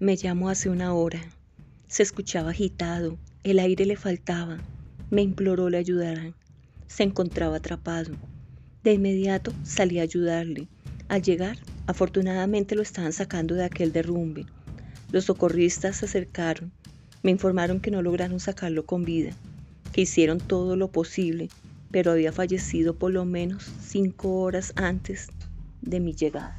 Me llamó hace una hora. Se escuchaba agitado, el aire le faltaba. Me imploró le ayudaran. Se encontraba atrapado. De inmediato salí a ayudarle. Al llegar, afortunadamente lo estaban sacando de aquel derrumbe. Los socorristas se acercaron. Me informaron que no lograron sacarlo con vida, que hicieron todo lo posible, pero había fallecido por lo menos cinco horas antes de mi llegada.